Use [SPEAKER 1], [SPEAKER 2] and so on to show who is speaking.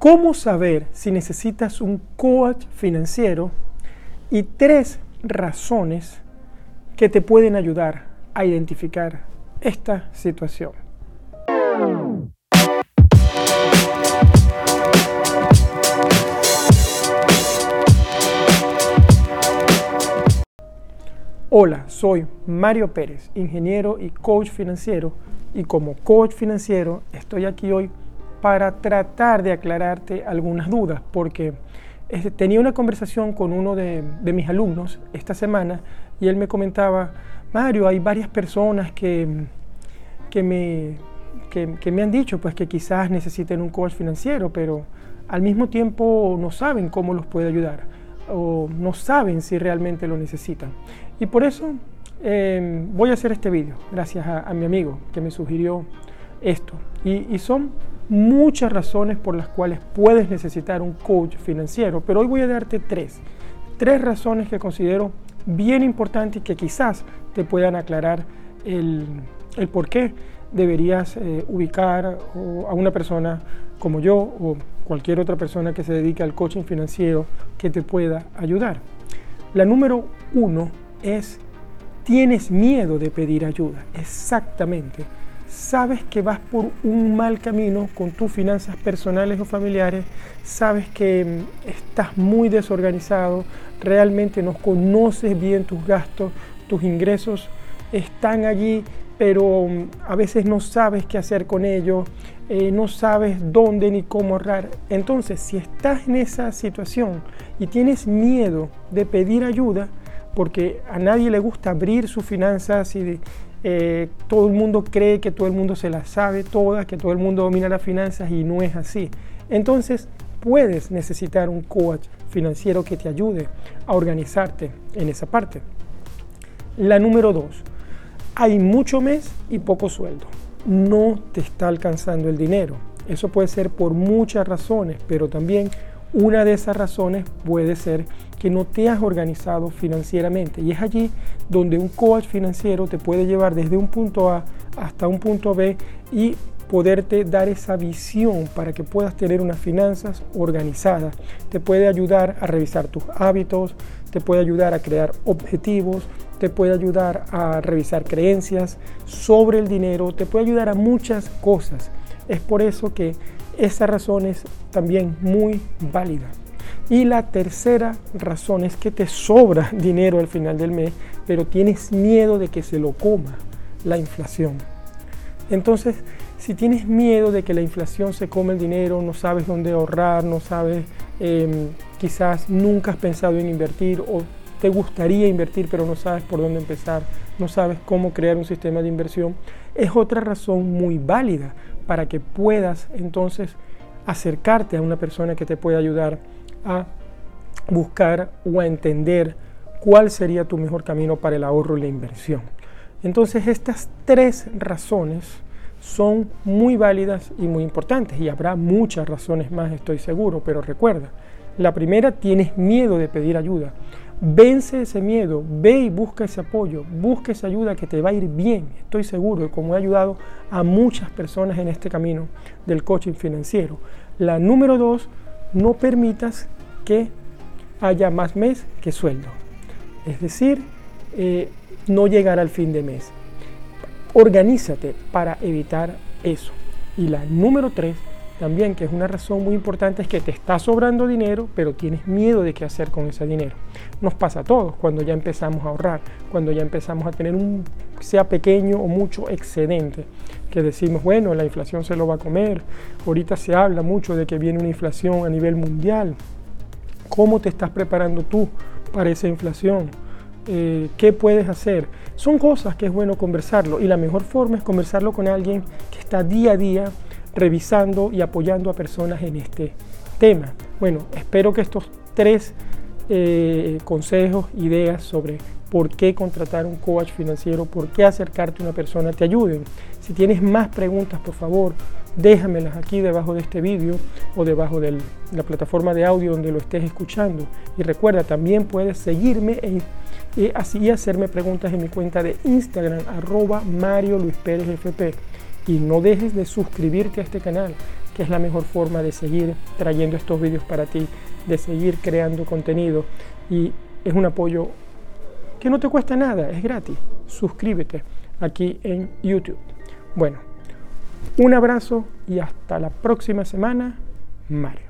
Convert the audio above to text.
[SPEAKER 1] cómo saber si necesitas un coach financiero y tres razones que te pueden ayudar a identificar esta situación. Hola, soy Mario Pérez, ingeniero y coach financiero, y como coach financiero estoy aquí hoy para tratar de aclararte algunas dudas, porque este, tenía una conversación con uno de, mis alumnos esta semana y él me comentaba, Mario, hay varias personas que, que, me, que me han dicho pues, que quizás necesiten un coach financiero, pero al mismo tiempo no saben cómo los puede ayudar o no saben si realmente lo necesitan. Y por eso em, voy a hacer este vídeo, gracias a, mi amigo que me sugirió esto. Y, son muchas razones por las cuales puedes necesitar un coach financiero, pero hoy voy a darte tres. Tres razones que considero bien importantes y que quizás te puedan aclarar el, el por qué deberías eh, ubicar a una persona como yo o cualquier otra persona que se dedique al coaching financiero que te pueda ayudar. La número uno es, tienes miedo de pedir ayuda. Exactamente. Sabes que vas por un mal camino con tus finanzas personales o familiares, sabes que mm, estás muy desorganizado, realmente no conoces bien tus gastos, tus ingresos. Están allí pero mm, a veces no sabes qué hacer con ellos, eh, no sabes dónde ni cómo ahorrar. Entonces, si estás en esa situación y tienes miedo de pedir ayuda, porque a nadie le gusta abrir sus finanzas y eh, todo el mundo cree que todo el mundo se las sabe todas, que todo el mundo domina las finanzas y no es así. Entonces, puedes necesitar un coach financiero que te ayude a organizarte en esa parte. La número dos, hay mucho mes y poco sueldo. No te está alcanzando el dinero. Eso puede ser por muchas razones, pero también una de esas razones puede ser que no te has organizado financieramente. Y es allí donde un coach financiero te puede llevar desde un punto A hasta un punto B y poderte dar esa visión para que puedas tener unas finanzas organizadas. Te puede ayudar a revisar tus hábitos, te puede ayudar a crear objetivos, te puede ayudar a revisar creencias sobre el dinero, te puede ayudar a muchas cosas. Es por eso que esa razón es también muy válida. Y la tercera razón es que te sobra dinero al final del mes, pero tienes miedo de que se lo coma la inflación. Entonces, si tienes miedo de que la inflación se come el dinero, no sabes dónde ahorrar, no sabes, em, quizás nunca has pensado en invertir o te gustaría invertir pero no sabes por dónde empezar, no sabes cómo crear un sistema de inversión, es otra razón muy válida para que puedas entonces acercarte a una persona que te pueda ayudar a buscar o a entender cuál sería tu mejor camino para el ahorro y la inversión. Entonces estas tres razones son muy válidas y muy importantes y habrá muchas razones más, estoy seguro, pero recuerda, la primera tienes miedo de pedir ayuda. Vence ese miedo, ve y busca ese apoyo, busca esa ayuda que te va a ir bien. Estoy seguro, como he ayudado a muchas personas en este camino del coaching financiero. La número dos, no permitas que haya más mes que sueldo. Es decir, eh, no llegar al fin de mes. Organízate para evitar eso. Y la número tres, también, que es una razón muy importante, es que te está sobrando dinero, pero tienes miedo de qué hacer con ese dinero. Nos pasa a todos cuando ya empezamos a ahorrar, cuando ya empezamos a tener un, sea pequeño o mucho, excedente, que decimos, bueno, la inflación se lo va a comer. Ahorita se habla mucho de que viene una inflación a nivel mundial. ¿Cómo te estás preparando tú para esa inflación? Eh, ¿Qué puedes hacer? Son cosas que es bueno conversarlo y la mejor forma es conversarlo con alguien que está día a día revisando y apoyando a personas en este tema. Bueno, espero que estos tres eh, consejos, ideas sobre por qué contratar un coach financiero, por qué acercarte a una persona te ayuden. Si tienes más preguntas, por favor, déjamelas aquí debajo de este vídeo o debajo de la plataforma de audio donde lo estés escuchando. Y recuerda, también puedes seguirme y así hacerme preguntas en mi cuenta de Instagram, arroba Mario Luis Pérez FP y no dejes de suscribirte a este canal. que es la mejor forma de seguir trayendo estos vídeos para ti, de seguir creando contenido y es un apoyo que no te cuesta nada, es gratis. Suscríbete aquí en YouTube. Bueno, un abrazo y hasta la próxima semana, Mario.